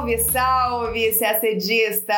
Salve, salve, CACDista!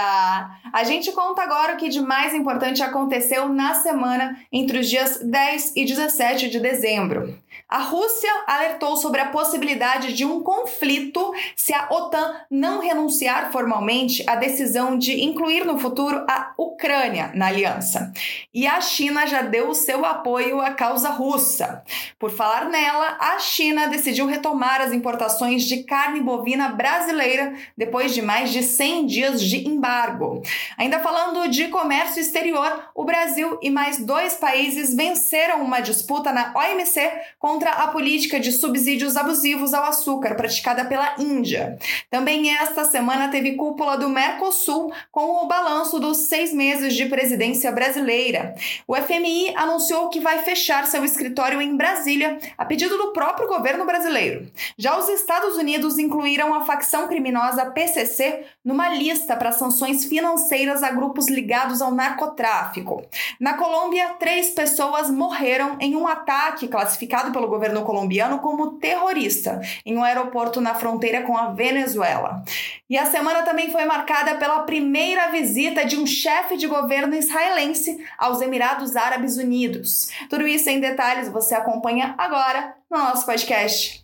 A gente conta agora o que de mais importante aconteceu na semana entre os dias 10 e 17 de dezembro. A Rússia alertou sobre a possibilidade de um conflito se a OTAN não renunciar formalmente à decisão de incluir no futuro a Ucrânia na aliança. E a China já deu o seu apoio à causa russa. Por falar nela, a China decidiu retomar as importações de carne bovina brasileira depois de mais de 100 dias de embargo. Ainda falando de comércio exterior, o Brasil e mais dois países venceram uma disputa na OMC contra contra a política de subsídios abusivos ao açúcar praticada pela Índia. Também esta semana teve cúpula do Mercosul com o balanço dos seis meses de presidência brasileira. O FMI anunciou que vai fechar seu escritório em Brasília a pedido do próprio governo brasileiro. Já os Estados Unidos incluíram a facção criminosa PCC numa lista para sanções financeiras a grupos ligados ao narcotráfico. Na Colômbia, três pessoas morreram em um ataque classificado pelo governo colombiano como terrorista em um aeroporto na fronteira com a Venezuela. E a semana também foi marcada pela primeira visita de um chefe de governo israelense aos Emirados Árabes Unidos. Tudo isso em detalhes você acompanha agora no nosso podcast.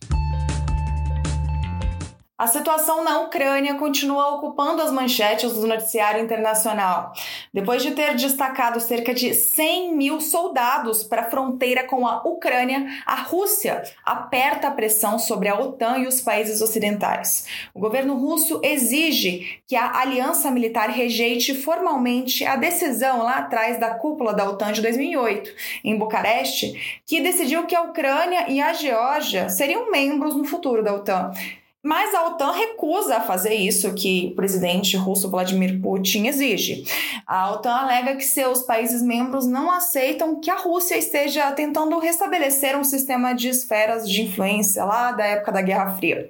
A situação na Ucrânia continua ocupando as manchetes do noticiário internacional. Depois de ter destacado cerca de 100 mil soldados para a fronteira com a Ucrânia, a Rússia aperta a pressão sobre a OTAN e os países ocidentais. O governo russo exige que a aliança militar rejeite formalmente a decisão lá atrás da cúpula da OTAN de 2008, em Bucareste, que decidiu que a Ucrânia e a Geórgia seriam membros no futuro da OTAN. Mas a OTAN recusa a fazer isso que o presidente russo Vladimir Putin exige. A OTAN alega que seus países membros não aceitam que a Rússia esteja tentando restabelecer um sistema de esferas de influência lá da época da Guerra Fria.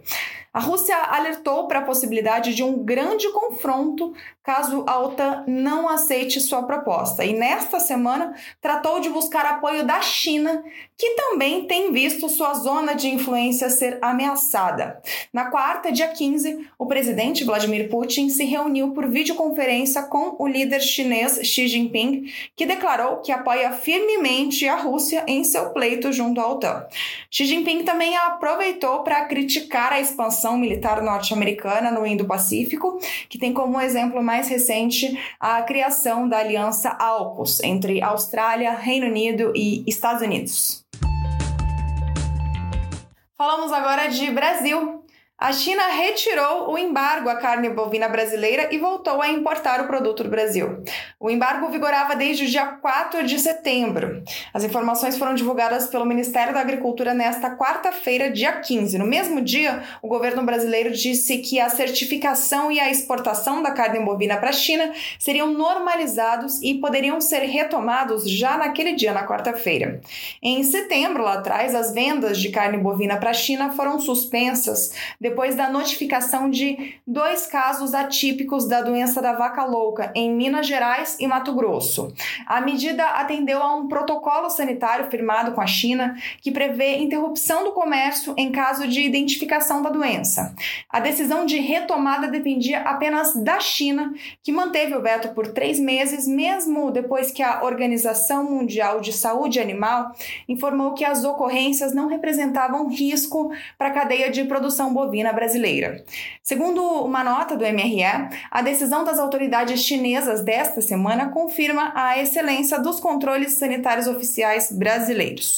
A Rússia alertou para a possibilidade de um grande confronto caso a OTAN não aceite sua proposta. E nesta semana tratou de buscar apoio da China, que também tem visto sua zona de influência ser ameaçada. Na quarta, dia 15, o presidente Vladimir Putin se reuniu por videoconferência com o líder chinês Xi Jinping, que declarou que apoia firmemente a Rússia em seu pleito junto à OTAN. Xi Jinping também aproveitou para criticar a expansão militar norte-americana no Indo-Pacífico, que tem como exemplo mais recente a criação da aliança AUKUS entre Austrália, Reino Unido e Estados Unidos. Falamos agora de Brasil. A China retirou o embargo à carne bovina brasileira e voltou a importar o produto do Brasil. O embargo vigorava desde o dia 4 de setembro. As informações foram divulgadas pelo Ministério da Agricultura nesta quarta-feira, dia 15. No mesmo dia, o governo brasileiro disse que a certificação e a exportação da carne bovina para a China seriam normalizados e poderiam ser retomados já naquele dia, na quarta-feira. Em setembro, lá atrás, as vendas de carne bovina para a China foram suspensas depois da notificação de dois casos atípicos da doença da vaca louca em Minas Gerais e Mato Grosso. A medida atendeu a um protocolo sanitário firmado com a China que prevê interrupção do comércio em caso de identificação da doença. A decisão de retomada dependia apenas da China, que manteve o veto por três meses, mesmo depois que a Organização Mundial de Saúde Animal informou que as ocorrências não representavam risco para a cadeia de produção bovina bovina brasileira. Segundo uma nota do MRE, a decisão das autoridades chinesas desta semana confirma a excelência dos controles sanitários oficiais brasileiros.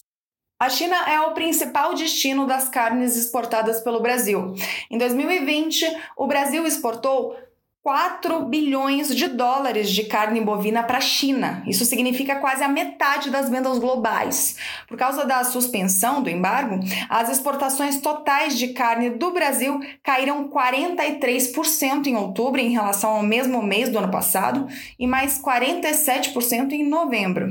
A China é o principal destino das carnes exportadas pelo Brasil. Em 2020, o Brasil exportou 4 bilhões de dólares de carne bovina para a China. Isso significa quase a metade das vendas globais. Por causa da suspensão do embargo, as exportações totais de carne do Brasil caíram 43% em outubro em relação ao mesmo mês do ano passado e mais 47% em novembro.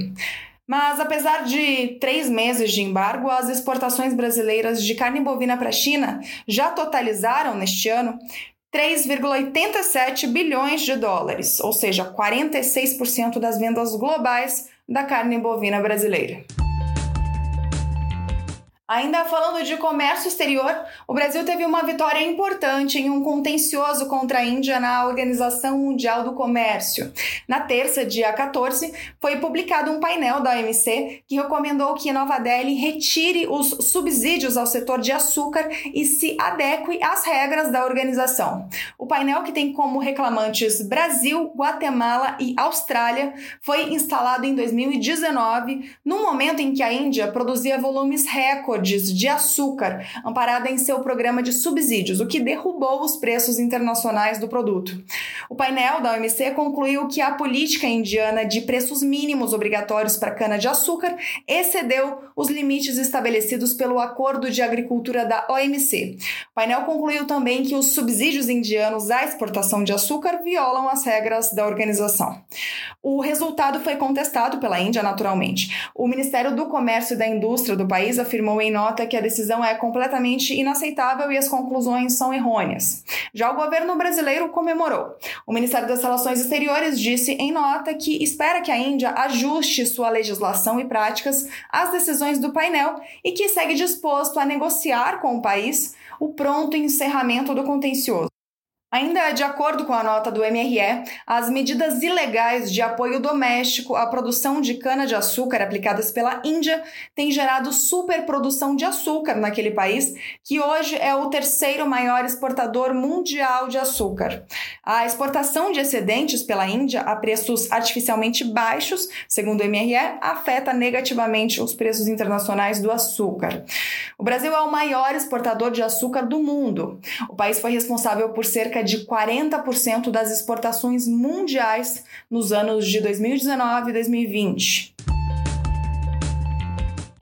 Mas apesar de três meses de embargo, as exportações brasileiras de carne bovina para a China já totalizaram neste ano 3,87 bilhões de dólares, ou seja, 46% das vendas globais da carne bovina brasileira. Ainda falando de comércio exterior, o Brasil teve uma vitória importante em um contencioso contra a Índia na Organização Mundial do Comércio. Na terça, dia 14, foi publicado um painel da OMC que recomendou que Nova Delhi retire os subsídios ao setor de açúcar e se adeque às regras da organização. O painel, que tem como reclamantes Brasil, Guatemala e Austrália, foi instalado em 2019, no momento em que a Índia produzia volumes recordes de açúcar amparada em seu programa de subsídios, o que derrubou os preços internacionais do produto. O painel da OMC concluiu que a política indiana de preços mínimos obrigatórios para cana-de-açúcar excedeu os limites estabelecidos pelo Acordo de Agricultura da OMC. O painel concluiu também que os subsídios indianos à exportação de açúcar violam as regras da organização. O resultado foi contestado pela Índia, naturalmente. O Ministério do Comércio e da Indústria do país afirmou em nota que a decisão é completamente inaceitável e as conclusões são errôneas. Já o governo brasileiro comemorou. O Ministério das Relações Exteriores disse em nota que espera que a Índia ajuste sua legislação e práticas às decisões do painel e que segue disposto a negociar com o país o pronto encerramento do contencioso. Ainda de acordo com a nota do MRE, as medidas ilegais de apoio doméstico à produção de cana-de-açúcar aplicadas pela Índia têm gerado superprodução de açúcar naquele país, que hoje é o terceiro maior exportador mundial de açúcar. A exportação de excedentes pela Índia a preços artificialmente baixos, segundo o MRE, afeta negativamente os preços internacionais do açúcar. O Brasil é o maior exportador de açúcar do mundo. O país foi responsável por cerca cerca de 40% das exportações mundiais nos anos de 2019 e 2020.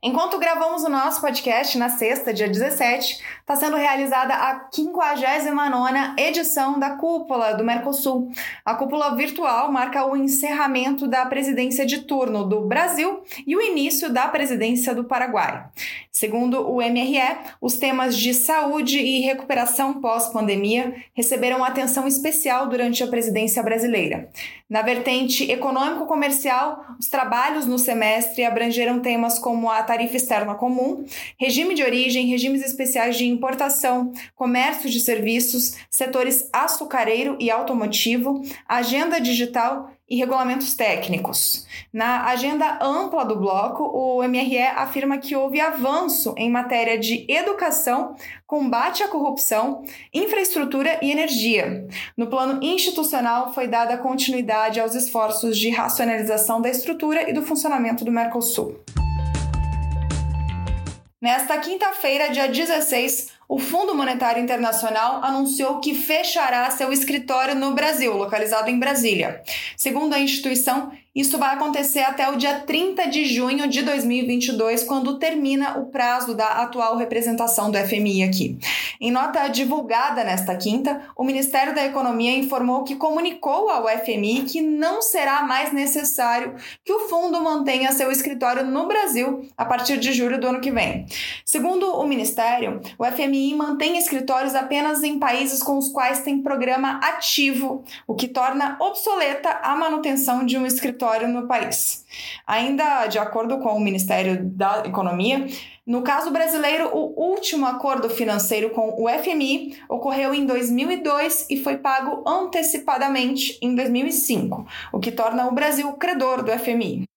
Enquanto gravamos o nosso podcast na sexta, dia 17, está sendo realizada a 59ª edição da Cúpula do Mercosul. A cúpula virtual marca o encerramento da presidência de turno do Brasil e o início da presidência do Paraguai. Segundo o MRE, os temas de saúde e recuperação pós-pandemia receberam atenção especial durante a presidência brasileira. Na vertente econômico-comercial, os trabalhos no semestre abrangeram temas como a tarifa externa comum, regime de origem, regimes especiais de importação, comércio de serviços, setores açucareiro e automotivo, agenda digital e regulamentos técnicos. Na agenda ampla do bloco, o MRE afirma que houve avanço em matéria de educação, combate à corrupção, infraestrutura e energia. No plano institucional, foi dada continuidade aos esforços de racionalização da estrutura e do funcionamento do Mercosul. Nesta quinta-feira, dia 16, o Fundo Monetário Internacional anunciou que fechará seu escritório no Brasil, localizado em Brasília. Segundo a instituição, isso vai acontecer até o dia 30 de junho de 2022, quando termina o prazo da atual representação do FMI aqui. Em nota divulgada nesta quinta, o Ministério da Economia informou que comunicou ao FMI que não será mais necessário que o fundo mantenha seu escritório no Brasil a partir de julho do ano que vem. Segundo o Ministério, o FMI mantém escritórios apenas em países com os quais tem programa ativo, o que torna obsoleta a manutenção de um escritório no país. Ainda de acordo com o Ministério da Economia, no caso brasileiro, o último acordo financeiro com o FMI ocorreu em 2002 e foi pago antecipadamente em 2005, o que torna o Brasil credor do FMI.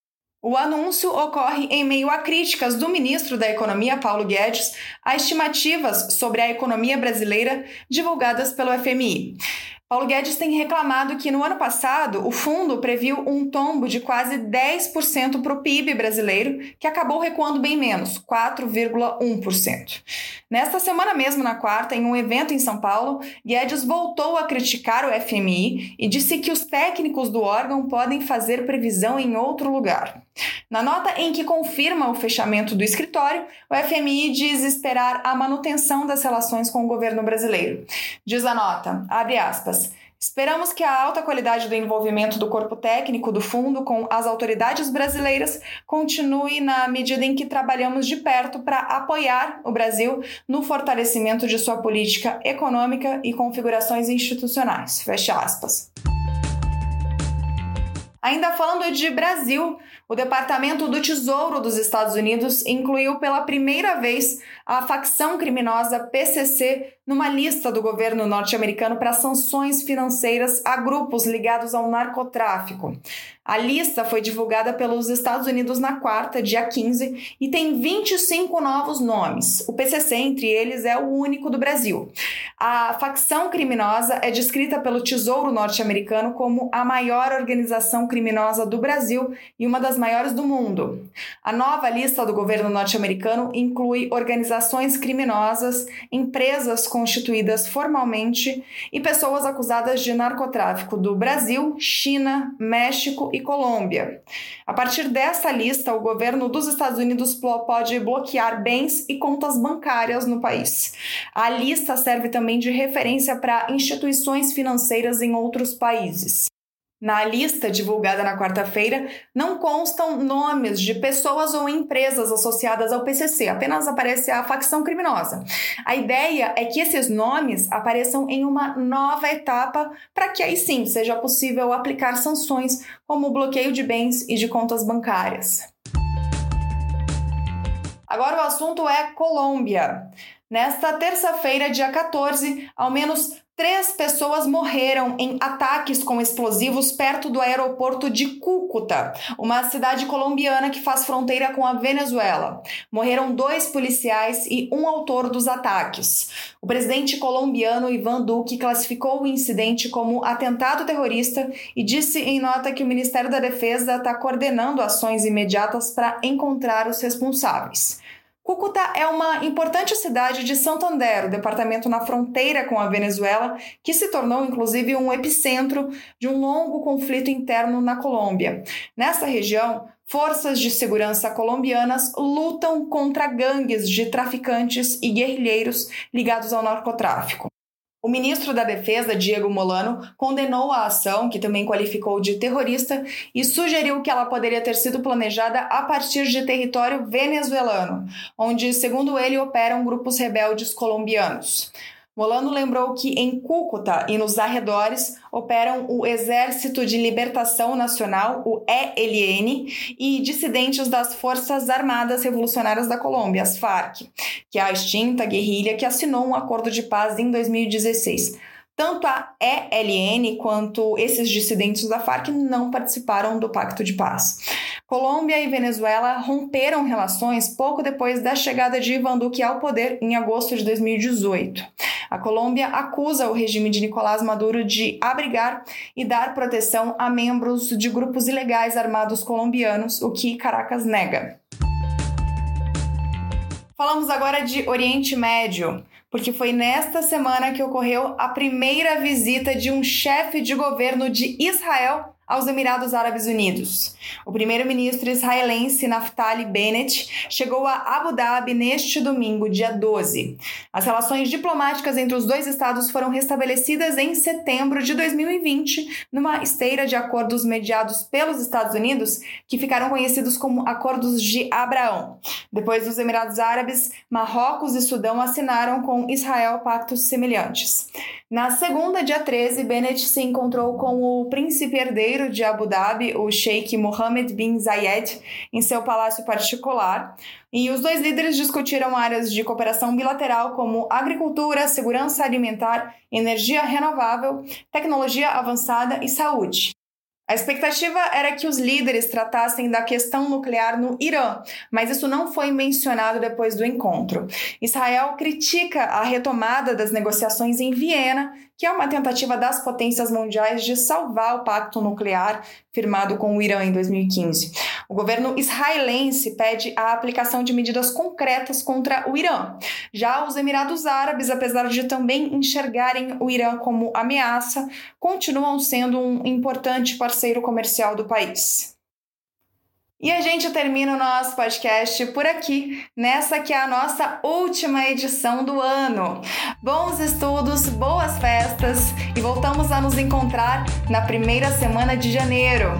O anúncio ocorre em meio a críticas do ministro da Economia, Paulo Guedes, a estimativas sobre a economia brasileira divulgadas pelo FMI. Paulo Guedes tem reclamado que no ano passado o fundo previu um tombo de quase 10% para o PIB brasileiro, que acabou recuando bem menos, 4,1%. Nesta semana mesmo, na quarta, em um evento em São Paulo, Guedes voltou a criticar o FMI e disse que os técnicos do órgão podem fazer previsão em outro lugar. Na nota em que confirma o fechamento do escritório, o FMI diz esperar a manutenção das relações com o governo brasileiro. Diz a nota, abre aspas, Esperamos que a alta qualidade do envolvimento do corpo técnico do fundo com as autoridades brasileiras continue na medida em que trabalhamos de perto para apoiar o Brasil no fortalecimento de sua política econômica e configurações institucionais. Fecha aspas. Ainda falando de Brasil, o Departamento do Tesouro dos Estados Unidos incluiu pela primeira vez a facção criminosa PCC numa lista do governo norte-americano para sanções financeiras a grupos ligados ao narcotráfico. A lista foi divulgada pelos Estados Unidos na quarta, dia 15, e tem 25 novos nomes. O PCC, entre eles, é o único do Brasil. A facção criminosa é descrita pelo Tesouro norte-americano como a maior organização criminosa do Brasil e uma das maiores do mundo. A nova lista do governo norte-americano inclui organizações criminosas, empresas constituídas formalmente e pessoas acusadas de narcotráfico do Brasil, China, México e Colômbia. A partir desta lista, o governo dos Estados Unidos pode bloquear bens e contas bancárias no país. A lista serve também de referência para instituições financeiras em outros países. Na lista divulgada na quarta-feira, não constam nomes de pessoas ou empresas associadas ao PCC, apenas aparece a facção criminosa. A ideia é que esses nomes apareçam em uma nova etapa para que aí sim seja possível aplicar sanções como bloqueio de bens e de contas bancárias. Agora o assunto é Colômbia. Nesta terça-feira, dia 14, ao menos Três pessoas morreram em ataques com explosivos perto do aeroporto de Cúcuta, uma cidade colombiana que faz fronteira com a Venezuela. Morreram dois policiais e um autor dos ataques. O presidente colombiano Ivan Duque classificou o incidente como atentado terrorista e disse em nota que o Ministério da Defesa está coordenando ações imediatas para encontrar os responsáveis. Cúcuta é uma importante cidade de Santander, o departamento na fronteira com a Venezuela, que se tornou inclusive um epicentro de um longo conflito interno na Colômbia. Nessa região, forças de segurança colombianas lutam contra gangues de traficantes e guerrilheiros ligados ao narcotráfico. O ministro da Defesa, Diego Molano, condenou a ação, que também qualificou de terrorista, e sugeriu que ela poderia ter sido planejada a partir de território venezuelano, onde, segundo ele, operam grupos rebeldes colombianos. Molano lembrou que em Cúcuta e nos arredores operam o Exército de Libertação Nacional, o ELN, e dissidentes das Forças Armadas Revolucionárias da Colômbia, as FARC, que é a extinta guerrilha que assinou um acordo de paz em 2016. Tanto a ELN quanto esses dissidentes da Farc não participaram do Pacto de Paz. Colômbia e Venezuela romperam relações pouco depois da chegada de Ivan Duque ao poder em agosto de 2018. A Colômbia acusa o regime de Nicolás Maduro de abrigar e dar proteção a membros de grupos ilegais armados colombianos, o que Caracas nega. Falamos agora de Oriente Médio porque foi nesta semana que ocorreu a primeira visita de um chefe de governo de Israel aos Emirados Árabes Unidos. O primeiro-ministro israelense Naftali Bennett chegou a Abu Dhabi neste domingo, dia 12. As relações diplomáticas entre os dois estados foram restabelecidas em setembro de 2020, numa esteira de acordos mediados pelos Estados Unidos, que ficaram conhecidos como Acordos de Abraão. Depois dos Emirados Árabes, Marrocos e Sudão assinaram com Israel pactos semelhantes. Na segunda, dia 13, Bennett se encontrou com o príncipe herdeiro de Abu Dhabi, o Sheikh Mohammed bin Zayed, em seu palácio particular. E os dois líderes discutiram áreas de cooperação bilateral como agricultura, segurança alimentar, energia renovável, tecnologia avançada e saúde. A expectativa era que os líderes tratassem da questão nuclear no Irã, mas isso não foi mencionado depois do encontro. Israel critica a retomada das negociações em Viena que é uma tentativa das potências mundiais de salvar o pacto nuclear firmado com o Irã em 2015. O governo israelense pede a aplicação de medidas concretas contra o Irã. Já os Emirados Árabes, apesar de também enxergarem o Irã como ameaça, continuam sendo um importante parceiro comercial do país. E a gente termina o nosso podcast por aqui, nessa que é a nossa última edição do ano. Bons estudos, boas festas e voltamos a nos encontrar na primeira semana de janeiro.